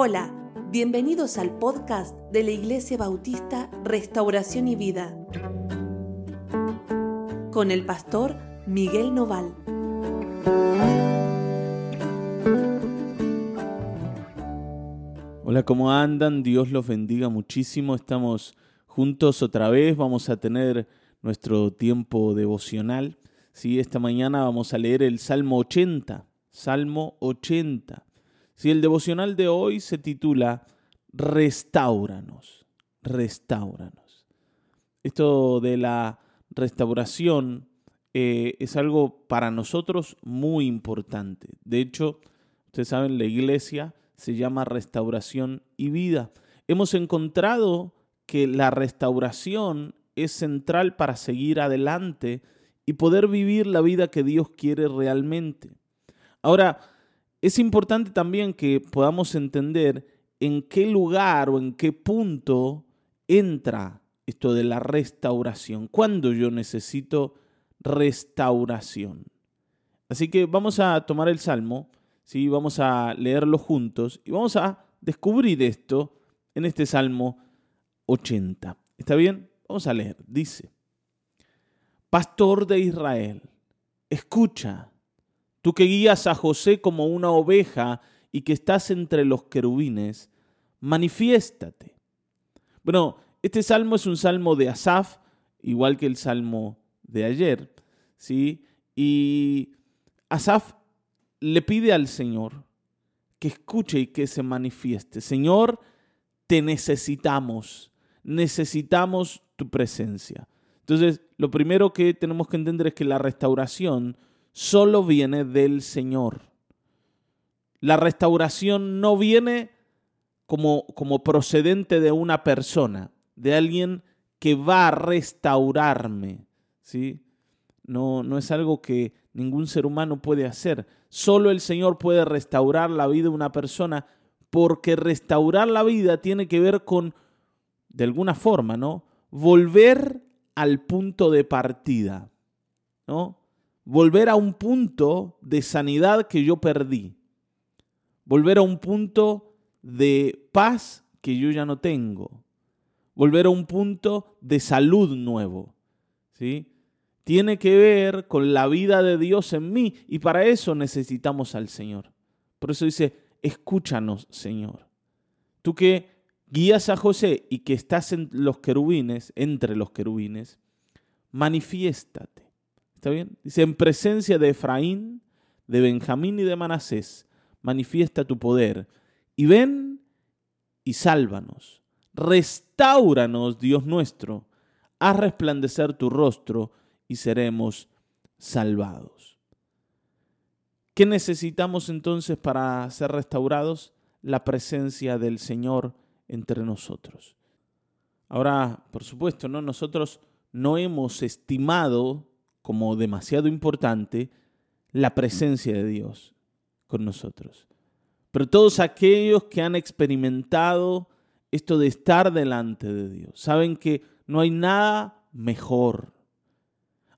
Hola, bienvenidos al podcast de la Iglesia Bautista Restauración y Vida con el pastor Miguel Noval. Hola, ¿cómo andan? Dios los bendiga muchísimo. Estamos juntos otra vez. Vamos a tener nuestro tiempo devocional. Sí, esta mañana vamos a leer el Salmo 80. Salmo 80. Si el devocional de hoy se titula Restauranos, restauranos. Esto de la restauración eh, es algo para nosotros muy importante. De hecho, ustedes saben, la iglesia se llama restauración y vida. Hemos encontrado que la restauración es central para seguir adelante y poder vivir la vida que Dios quiere realmente. Ahora, es importante también que podamos entender en qué lugar o en qué punto entra esto de la restauración, cuándo yo necesito restauración. Así que vamos a tomar el Salmo, ¿sí? vamos a leerlo juntos y vamos a descubrir esto en este Salmo 80. ¿Está bien? Vamos a leer. Dice, Pastor de Israel, escucha Tú que guías a José como una oveja y que estás entre los querubines, manifiéstate. Bueno, este salmo es un salmo de Asaf, igual que el salmo de ayer, ¿sí? Y Asaf le pide al Señor que escuche y que se manifieste. Señor, te necesitamos, necesitamos tu presencia. Entonces, lo primero que tenemos que entender es que la restauración solo viene del Señor. La restauración no viene como, como procedente de una persona, de alguien que va a restaurarme. ¿sí? No, no es algo que ningún ser humano puede hacer. Solo el Señor puede restaurar la vida de una persona porque restaurar la vida tiene que ver con, de alguna forma, ¿no? Volver al punto de partida, ¿no? Volver a un punto de sanidad que yo perdí, volver a un punto de paz que yo ya no tengo, volver a un punto de salud nuevo. ¿sí? Tiene que ver con la vida de Dios en mí y para eso necesitamos al Señor. Por eso dice, escúchanos, Señor. Tú que guías a José y que estás en los querubines, entre los querubines, manifiéstate ¿Está bien? Dice, en presencia de Efraín, de Benjamín y de Manasés, manifiesta tu poder. Y ven y sálvanos. Restauranos, Dios nuestro. Haz resplandecer tu rostro y seremos salvados. ¿Qué necesitamos entonces para ser restaurados? La presencia del Señor entre nosotros. Ahora, por supuesto, ¿no? nosotros no hemos estimado como demasiado importante la presencia de Dios con nosotros. Pero todos aquellos que han experimentado esto de estar delante de Dios, saben que no hay nada mejor.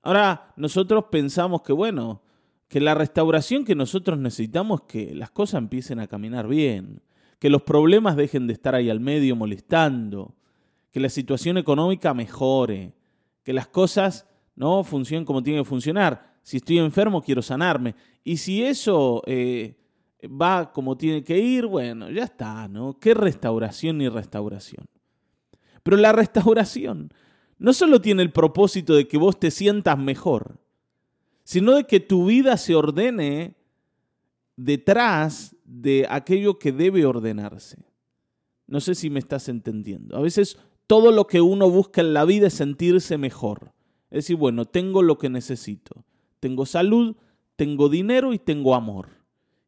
Ahora, nosotros pensamos que, bueno, que la restauración que nosotros necesitamos es que las cosas empiecen a caminar bien, que los problemas dejen de estar ahí al medio molestando, que la situación económica mejore, que las cosas ¿no? Función como tiene que funcionar. Si estoy enfermo, quiero sanarme. Y si eso eh, va como tiene que ir, bueno, ya está, ¿no? ¿Qué restauración ni restauración? Pero la restauración no solo tiene el propósito de que vos te sientas mejor, sino de que tu vida se ordene detrás de aquello que debe ordenarse. No sé si me estás entendiendo. A veces todo lo que uno busca en la vida es sentirse mejor. Es decir, bueno, tengo lo que necesito. Tengo salud, tengo dinero y tengo amor.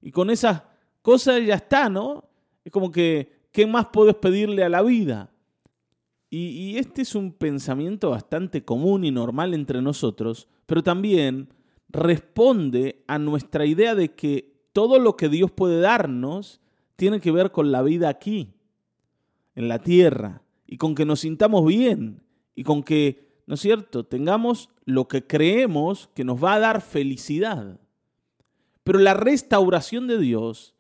Y con esas cosas ya está, ¿no? Es como que, ¿qué más puedes pedirle a la vida? Y, y este es un pensamiento bastante común y normal entre nosotros, pero también responde a nuestra idea de que todo lo que Dios puede darnos tiene que ver con la vida aquí, en la tierra, y con que nos sintamos bien, y con que ¿no es cierto? Tengamos lo que creemos que nos va a dar felicidad. Pero la restauración de Dios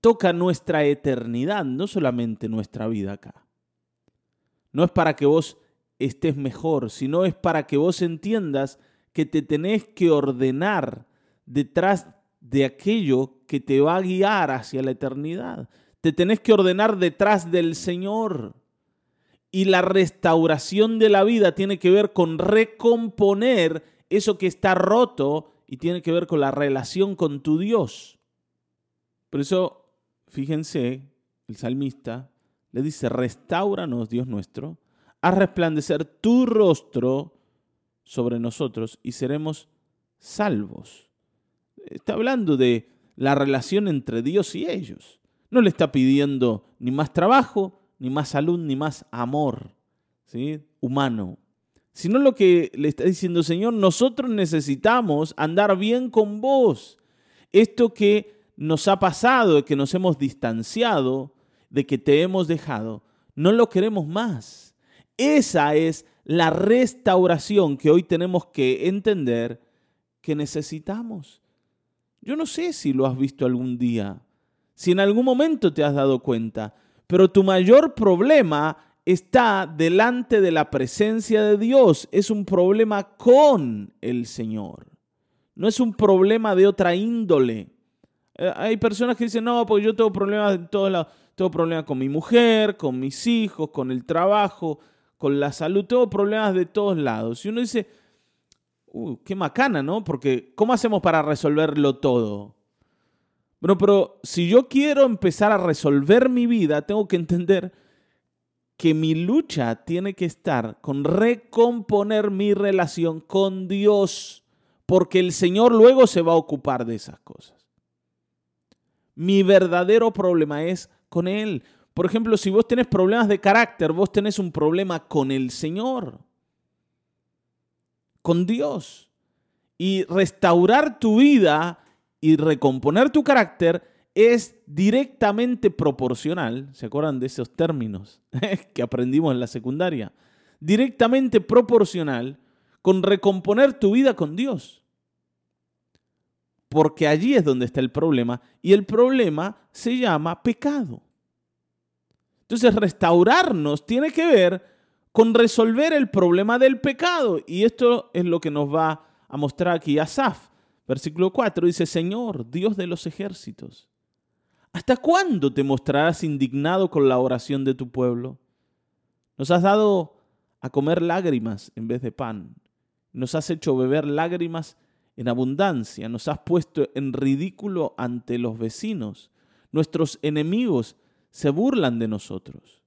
toca nuestra eternidad, no solamente nuestra vida acá. No es para que vos estés mejor, sino es para que vos entiendas que te tenés que ordenar detrás de aquello que te va a guiar hacia la eternidad. Te tenés que ordenar detrás del Señor. Y la restauración de la vida tiene que ver con recomponer eso que está roto y tiene que ver con la relación con tu Dios. Por eso, fíjense, el salmista le dice, restauranos, Dios nuestro, a resplandecer tu rostro sobre nosotros y seremos salvos. Está hablando de la relación entre Dios y ellos. No le está pidiendo ni más trabajo, ni más salud, ni más amor ¿sí? humano. Sino lo que le está diciendo, Señor, nosotros necesitamos andar bien con vos. Esto que nos ha pasado, que nos hemos distanciado, de que te hemos dejado, no lo queremos más. Esa es la restauración que hoy tenemos que entender que necesitamos. Yo no sé si lo has visto algún día, si en algún momento te has dado cuenta, pero tu mayor problema está delante de la presencia de Dios. Es un problema con el Señor. No es un problema de otra índole. Eh, hay personas que dicen, no, porque yo tengo problemas en todos lados. Tengo problemas con mi mujer, con mis hijos, con el trabajo, con la salud. Tengo problemas de todos lados. Y uno dice, uh, qué macana, ¿no? Porque ¿cómo hacemos para resolverlo todo? Bueno, pero si yo quiero empezar a resolver mi vida, tengo que entender que mi lucha tiene que estar con recomponer mi relación con Dios, porque el Señor luego se va a ocupar de esas cosas. Mi verdadero problema es con Él. Por ejemplo, si vos tenés problemas de carácter, vos tenés un problema con el Señor, con Dios. Y restaurar tu vida y recomponer tu carácter es directamente proporcional, ¿se acuerdan de esos términos que aprendimos en la secundaria? Directamente proporcional con recomponer tu vida con Dios. Porque allí es donde está el problema y el problema se llama pecado. Entonces restaurarnos tiene que ver con resolver el problema del pecado y esto es lo que nos va a mostrar aquí Asaf. Versículo 4 dice, Señor, Dios de los ejércitos, ¿hasta cuándo te mostrarás indignado con la oración de tu pueblo? Nos has dado a comer lágrimas en vez de pan. Nos has hecho beber lágrimas en abundancia. Nos has puesto en ridículo ante los vecinos. Nuestros enemigos se burlan de nosotros.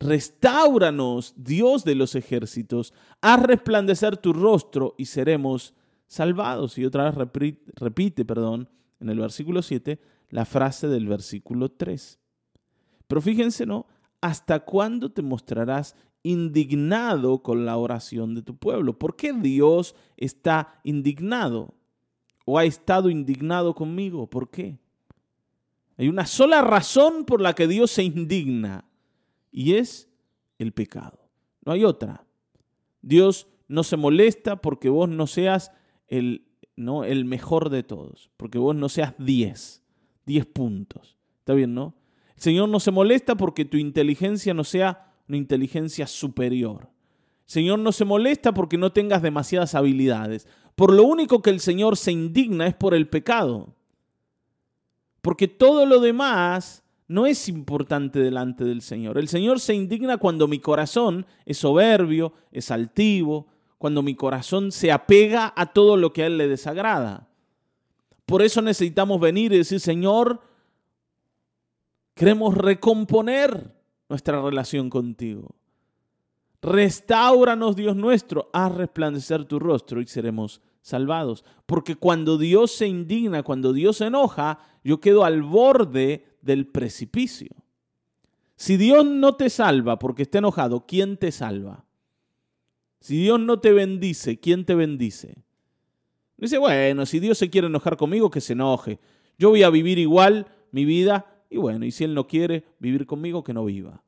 Restáuranos, Dios de los ejércitos, haz resplandecer tu rostro y seremos salvados. Y otra vez repite, perdón, en el versículo 7 la frase del versículo 3. Pero fíjense, ¿no? ¿Hasta cuándo te mostrarás indignado con la oración de tu pueblo? ¿Por qué Dios está indignado? ¿O ha estado indignado conmigo? ¿Por qué? Hay una sola razón por la que Dios se indigna y es el pecado. No hay otra. Dios no se molesta porque vos no seas el, ¿no? el mejor de todos, porque vos no seas 10, 10 puntos. ¿Está bien, no? El Señor no se molesta porque tu inteligencia no sea una inteligencia superior. El Señor no se molesta porque no tengas demasiadas habilidades. Por lo único que el Señor se indigna es por el pecado. Porque todo lo demás no es importante delante del Señor. El Señor se indigna cuando mi corazón es soberbio, es altivo, cuando mi corazón se apega a todo lo que a Él le desagrada. Por eso necesitamos venir y decir, Señor, queremos recomponer nuestra relación contigo. Restáuranos, Dios nuestro, haz resplandecer tu rostro y seremos salvados. Porque cuando Dios se indigna, cuando Dios se enoja, yo quedo al borde del precipicio. Si Dios no te salva porque está enojado, ¿quién te salva? Si Dios no te bendice, ¿quién te bendice? Dice, bueno, si Dios se quiere enojar conmigo, que se enoje. Yo voy a vivir igual mi vida y bueno, y si Él no quiere vivir conmigo, que no viva.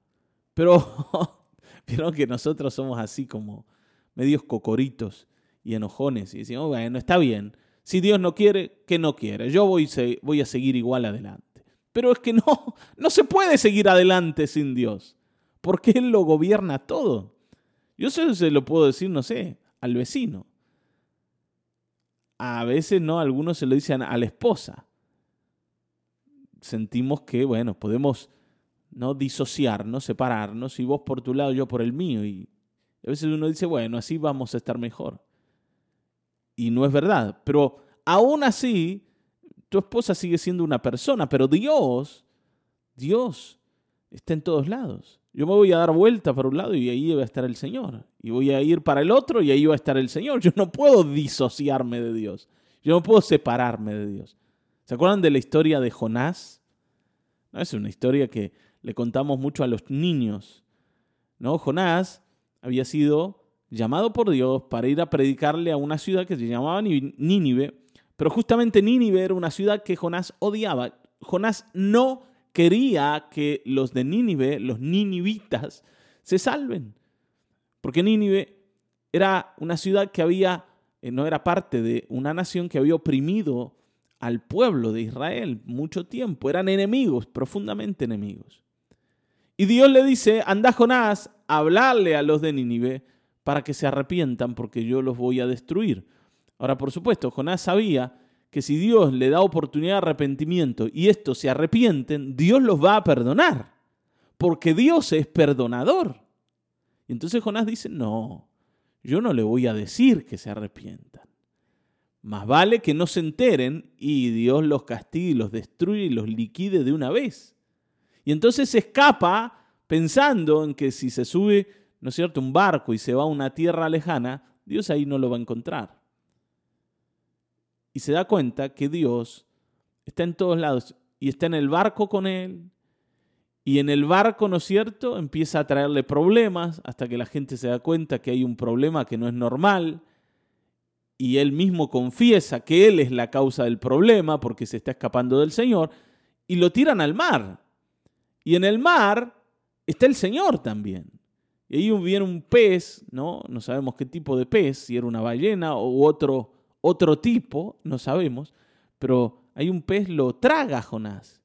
Pero vieron que nosotros somos así como medios cocoritos y enojones y decimos, bueno, está bien. Si Dios no quiere, que no quiere. Yo voy, voy a seguir igual adelante. Pero es que no, no se puede seguir adelante sin Dios, porque Él lo gobierna todo. Yo eso se lo puedo decir, no sé, al vecino. A veces no, algunos se lo dicen a la esposa. Sentimos que, bueno, podemos no disociarnos, separarnos, y vos por tu lado, yo por el mío. Y a veces uno dice, bueno, así vamos a estar mejor. Y no es verdad. Pero aún así, tu esposa sigue siendo una persona, pero Dios, Dios está en todos lados. Yo me voy a dar vuelta para un lado y ahí va a estar el Señor. Y voy a ir para el otro y ahí va a estar el Señor. Yo no puedo disociarme de Dios. Yo no puedo separarme de Dios. ¿Se acuerdan de la historia de Jonás? No, es una historia que le contamos mucho a los niños. ¿no? Jonás había sido llamado por Dios para ir a predicarle a una ciudad que se llamaba Nínive, pero justamente Nínive era una ciudad que Jonás odiaba. Jonás no quería que los de Nínive, los ninivitas, se salven. Porque Nínive era una ciudad que había, eh, no era parte de una nación que había oprimido al pueblo de Israel mucho tiempo. Eran enemigos, profundamente enemigos. Y Dios le dice, anda Jonás, a hablarle a los de Nínive para que se arrepientan porque yo los voy a destruir. Ahora, por supuesto, Jonás sabía que si Dios le da oportunidad de arrepentimiento y estos se arrepienten, Dios los va a perdonar, porque Dios es perdonador. Y entonces Jonás dice, no, yo no le voy a decir que se arrepientan. Más vale que no se enteren y Dios los castigue los destruye y los liquide de una vez. Y entonces se escapa pensando en que si se sube, ¿no es cierto?, un barco y se va a una tierra lejana, Dios ahí no lo va a encontrar y se da cuenta que Dios está en todos lados y está en el barco con él. Y en el barco, ¿no es cierto?, empieza a traerle problemas hasta que la gente se da cuenta que hay un problema que no es normal. Y él mismo confiesa que él es la causa del problema porque se está escapando del Señor. Y lo tiran al mar. Y en el mar está el Señor también. Y ahí viene un pez, ¿no? No sabemos qué tipo de pez, si era una ballena o otro otro tipo, no sabemos, pero hay un pez, lo traga Jonás.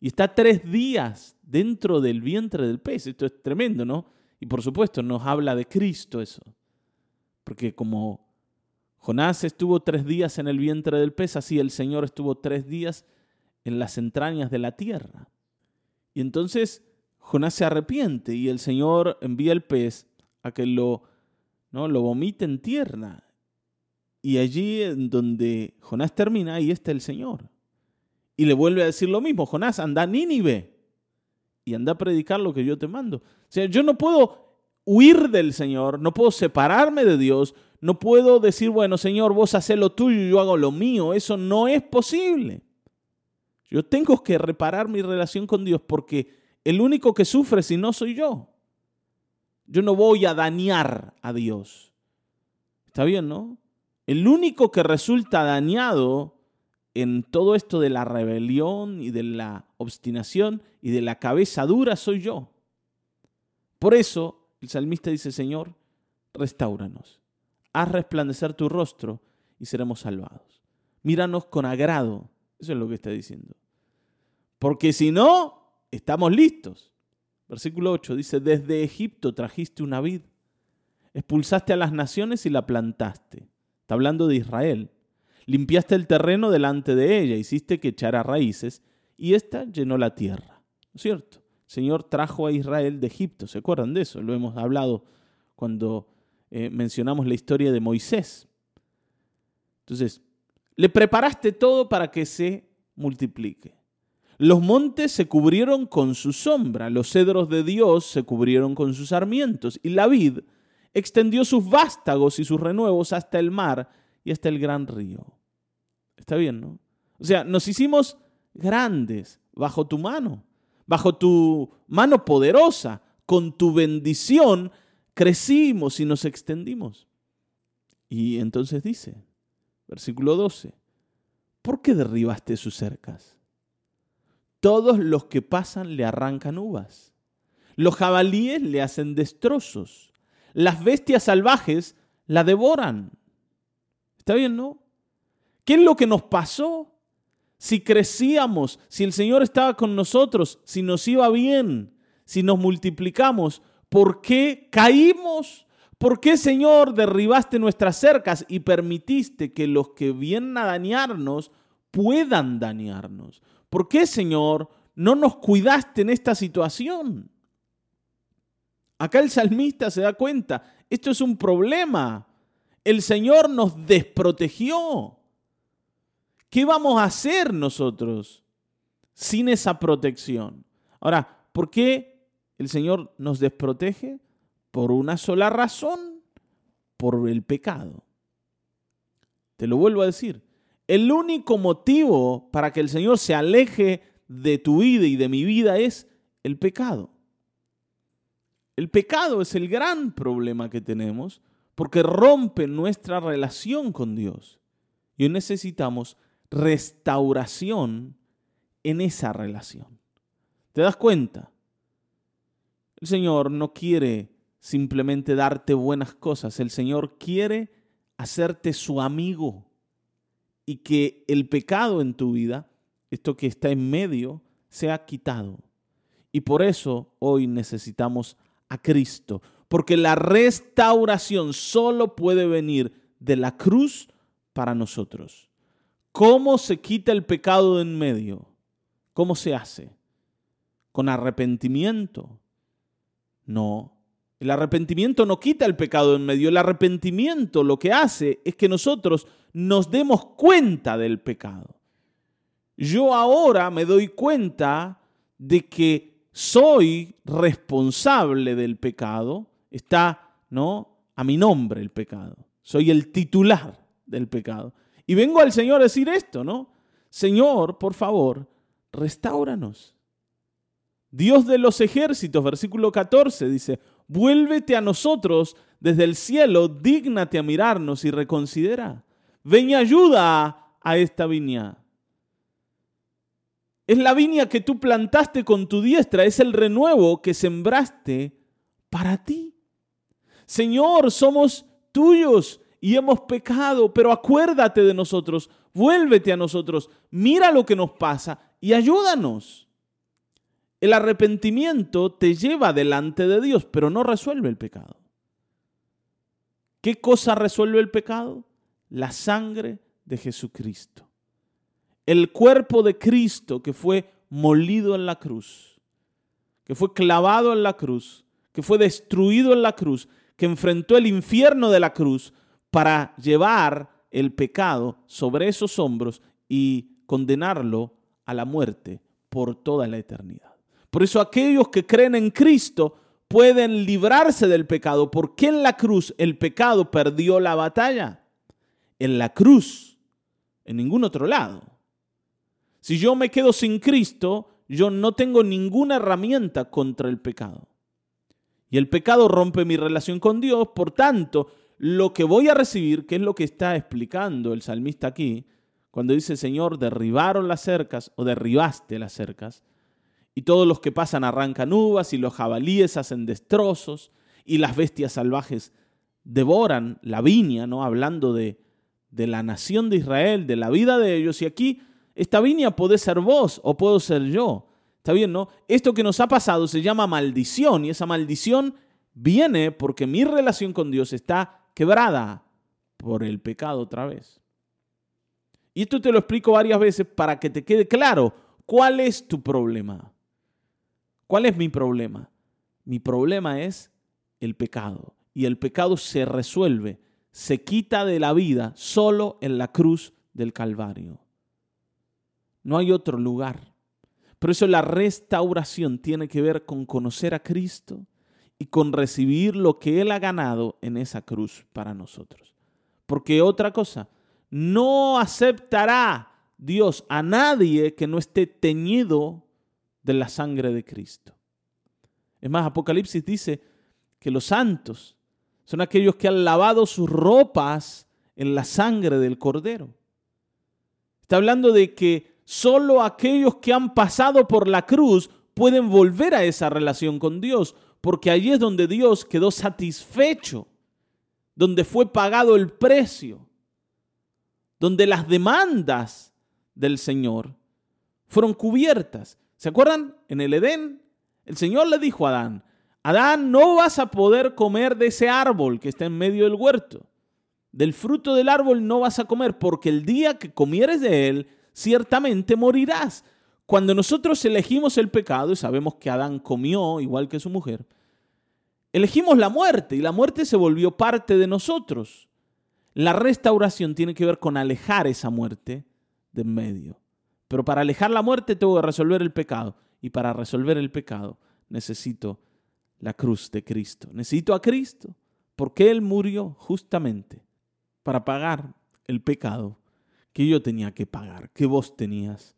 Y está tres días dentro del vientre del pez. Esto es tremendo, ¿no? Y por supuesto nos habla de Cristo eso. Porque como Jonás estuvo tres días en el vientre del pez, así el Señor estuvo tres días en las entrañas de la tierra. Y entonces Jonás se arrepiente y el Señor envía el pez a que lo, ¿no? lo vomite en tierra. Y allí en donde Jonás termina, ahí está el Señor. Y le vuelve a decir lo mismo, Jonás, anda a Nínive y anda a predicar lo que yo te mando. O sea, yo no puedo huir del Señor, no puedo separarme de Dios, no puedo decir, bueno, Señor, vos haces lo tuyo y yo hago lo mío. Eso no es posible. Yo tengo que reparar mi relación con Dios porque el único que sufre si no soy yo. Yo no voy a dañar a Dios. Está bien, ¿no? El único que resulta dañado en todo esto de la rebelión y de la obstinación y de la cabeza dura soy yo. Por eso el salmista dice, Señor, restauranos, haz resplandecer tu rostro y seremos salvados. Míranos con agrado, eso es lo que está diciendo. Porque si no, estamos listos. Versículo 8 dice, desde Egipto trajiste una vid, expulsaste a las naciones y la plantaste Está hablando de Israel. Limpiaste el terreno delante de ella, hiciste que echara raíces y ésta llenó la tierra. ¿No es cierto? El Señor trajo a Israel de Egipto. ¿Se acuerdan de eso? Lo hemos hablado cuando eh, mencionamos la historia de Moisés. Entonces, le preparaste todo para que se multiplique. Los montes se cubrieron con su sombra, los cedros de Dios se cubrieron con sus sarmientos, y la vid extendió sus vástagos y sus renuevos hasta el mar y hasta el gran río. Está bien, ¿no? O sea, nos hicimos grandes bajo tu mano, bajo tu mano poderosa, con tu bendición crecimos y nos extendimos. Y entonces dice, versículo 12, ¿por qué derribaste sus cercas? Todos los que pasan le arrancan uvas. Los jabalíes le hacen destrozos las bestias salvajes la devoran. ¿Está bien, no? ¿Qué es lo que nos pasó? si crecíamos, si el Señor estaba con nosotros, si nos iba bien, si nos multiplicamos, ¿por qué caímos? ¿Por qué, Señor, derribaste nuestras cercas y permitiste que los que vienen a dañarnos puedan dañarnos? ¿Por qué, Señor, no nos cuidaste en esta situación? Acá el salmista se da cuenta, esto es un problema. El Señor nos desprotegió. ¿Qué vamos a hacer nosotros sin esa protección? Ahora, ¿por qué el Señor nos desprotege? Por una sola razón, por el pecado. Te lo vuelvo a decir. El único motivo para que el Señor se aleje de tu vida y de mi vida es el pecado. El pecado es el gran problema que tenemos porque rompe nuestra relación con Dios. Y necesitamos restauración en esa relación. ¿Te das cuenta? El Señor no quiere simplemente darte buenas cosas, el Señor quiere hacerte su amigo y que el pecado en tu vida, esto que está en medio, sea quitado. Y por eso hoy necesitamos a Cristo, porque la restauración solo puede venir de la cruz para nosotros. ¿Cómo se quita el pecado de en medio? ¿Cómo se hace? ¿Con arrepentimiento? No. El arrepentimiento no quita el pecado de en medio. El arrepentimiento lo que hace es que nosotros nos demos cuenta del pecado. Yo ahora me doy cuenta de que soy responsable del pecado, está, ¿no? A mi nombre el pecado. Soy el titular del pecado. Y vengo al Señor a decir esto, ¿no? Señor, por favor, restauranos. Dios de los ejércitos, versículo 14, dice, vuélvete a nosotros desde el cielo, dígnate a mirarnos y reconsidera. Ven y ayuda a esta viña. Es la viña que tú plantaste con tu diestra, es el renuevo que sembraste para ti. Señor, somos tuyos y hemos pecado, pero acuérdate de nosotros, vuélvete a nosotros, mira lo que nos pasa y ayúdanos. El arrepentimiento te lleva delante de Dios, pero no resuelve el pecado. ¿Qué cosa resuelve el pecado? La sangre de Jesucristo el cuerpo de Cristo que fue molido en la cruz, que fue clavado en la cruz, que fue destruido en la cruz, que enfrentó el infierno de la cruz para llevar el pecado sobre esos hombros y condenarlo a la muerte por toda la eternidad. Por eso aquellos que creen en Cristo pueden librarse del pecado, porque en la cruz el pecado perdió la batalla. En la cruz, en ningún otro lado. Si yo me quedo sin Cristo, yo no tengo ninguna herramienta contra el pecado. Y el pecado rompe mi relación con Dios, por tanto, lo que voy a recibir, que es lo que está explicando el salmista aquí, cuando dice, Señor, derribaron las cercas o derribaste las cercas, y todos los que pasan arrancan uvas y los jabalíes hacen destrozos y las bestias salvajes devoran la viña, ¿no? Hablando de, de la nación de Israel, de la vida de ellos. Y aquí esta viña puede ser vos o puedo ser yo. ¿Está bien, no? Esto que nos ha pasado se llama maldición y esa maldición viene porque mi relación con Dios está quebrada por el pecado otra vez. Y esto te lo explico varias veces para que te quede claro cuál es tu problema. ¿Cuál es mi problema? Mi problema es el pecado. Y el pecado se resuelve, se quita de la vida solo en la cruz del Calvario. No hay otro lugar. Por eso la restauración tiene que ver con conocer a Cristo y con recibir lo que Él ha ganado en esa cruz para nosotros. Porque otra cosa, no aceptará Dios a nadie que no esté teñido de la sangre de Cristo. Es más, Apocalipsis dice que los santos son aquellos que han lavado sus ropas en la sangre del Cordero. Está hablando de que Solo aquellos que han pasado por la cruz pueden volver a esa relación con Dios, porque allí es donde Dios quedó satisfecho, donde fue pagado el precio, donde las demandas del Señor fueron cubiertas. ¿Se acuerdan? En el Edén, el Señor le dijo a Adán, Adán, no vas a poder comer de ese árbol que está en medio del huerto. Del fruto del árbol no vas a comer, porque el día que comieres de él, ciertamente morirás. Cuando nosotros elegimos el pecado, y sabemos que Adán comió igual que su mujer, elegimos la muerte y la muerte se volvió parte de nosotros. La restauración tiene que ver con alejar esa muerte de en medio. Pero para alejar la muerte tengo que resolver el pecado. Y para resolver el pecado necesito la cruz de Cristo. Necesito a Cristo porque Él murió justamente para pagar el pecado que yo tenía que pagar, que vos tenías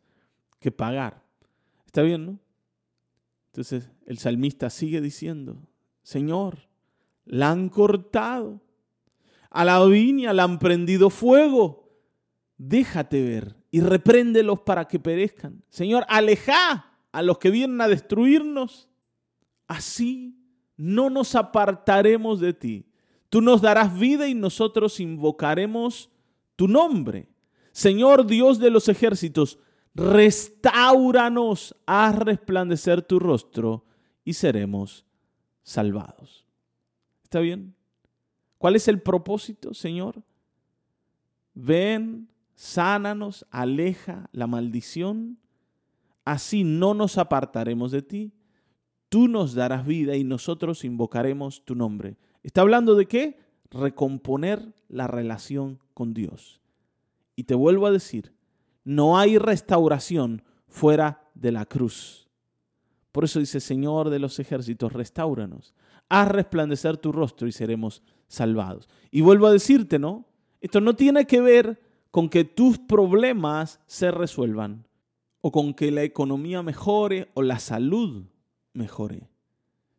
que pagar. ¿Está bien, no? Entonces el salmista sigue diciendo, Señor, la han cortado, a la viña la han prendido fuego, déjate ver y repréndelos para que perezcan. Señor, aleja a los que vienen a destruirnos así no nos apartaremos de ti. Tú nos darás vida y nosotros invocaremos tu nombre. Señor Dios de los ejércitos, restauranos, haz resplandecer tu rostro y seremos salvados. ¿Está bien? ¿Cuál es el propósito, Señor? Ven, sánanos, aleja la maldición, así no nos apartaremos de ti tú nos darás vida y nosotros invocaremos tu nombre. ¿Está hablando de qué? Recomponer la relación con Dios. Y te vuelvo a decir, no hay restauración fuera de la cruz. Por eso dice, Señor de los ejércitos, restauranos. Haz resplandecer tu rostro y seremos salvados. Y vuelvo a decirte, ¿no? Esto no tiene que ver con que tus problemas se resuelvan o con que la economía mejore o la salud mejore,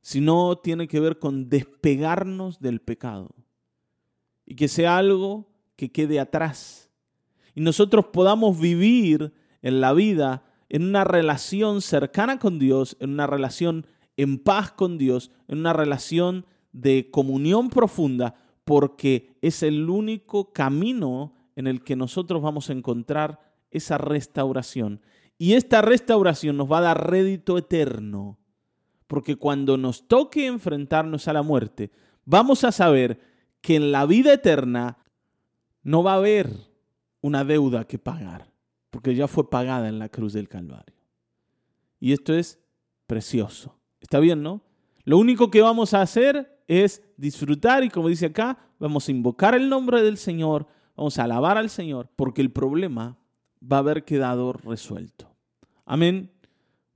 sino tiene que ver con despegarnos del pecado y que sea algo que quede atrás y nosotros podamos vivir en la vida en una relación cercana con Dios, en una relación en paz con Dios, en una relación de comunión profunda, porque es el único camino en el que nosotros vamos a encontrar esa restauración. Y esta restauración nos va a dar rédito eterno porque cuando nos toque enfrentarnos a la muerte, vamos a saber que en la vida eterna no va a haber una deuda que pagar, porque ya fue pagada en la cruz del Calvario. Y esto es precioso. ¿Está bien, no? Lo único que vamos a hacer es disfrutar y como dice acá, vamos a invocar el nombre del Señor, vamos a alabar al Señor, porque el problema va a haber quedado resuelto. Amén.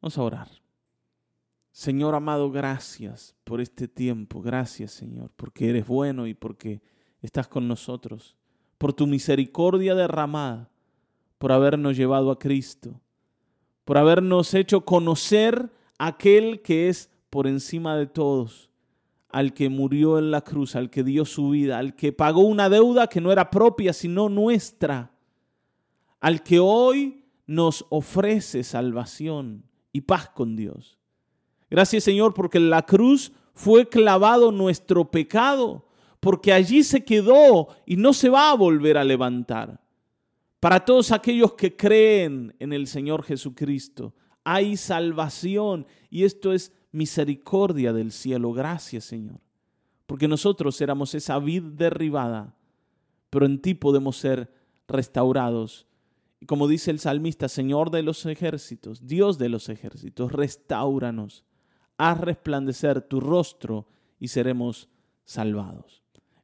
Vamos a orar. Señor amado, gracias por este tiempo. Gracias, Señor, porque eres bueno y porque estás con nosotros. Por tu misericordia derramada, por habernos llevado a Cristo, por habernos hecho conocer aquel que es por encima de todos, al que murió en la cruz, al que dio su vida, al que pagó una deuda que no era propia, sino nuestra, al que hoy nos ofrece salvación y paz con Dios. Gracias Señor porque en la cruz fue clavado nuestro pecado, porque allí se quedó y no se va a volver a levantar. Para todos aquellos que creen en el Señor Jesucristo, hay salvación y esto es misericordia del cielo. Gracias Señor, porque nosotros éramos esa vid derribada, pero en ti podemos ser restaurados. Y como dice el salmista, Señor de los ejércitos, Dios de los ejércitos, restauranos haz resplandecer tu rostro y seremos salvados.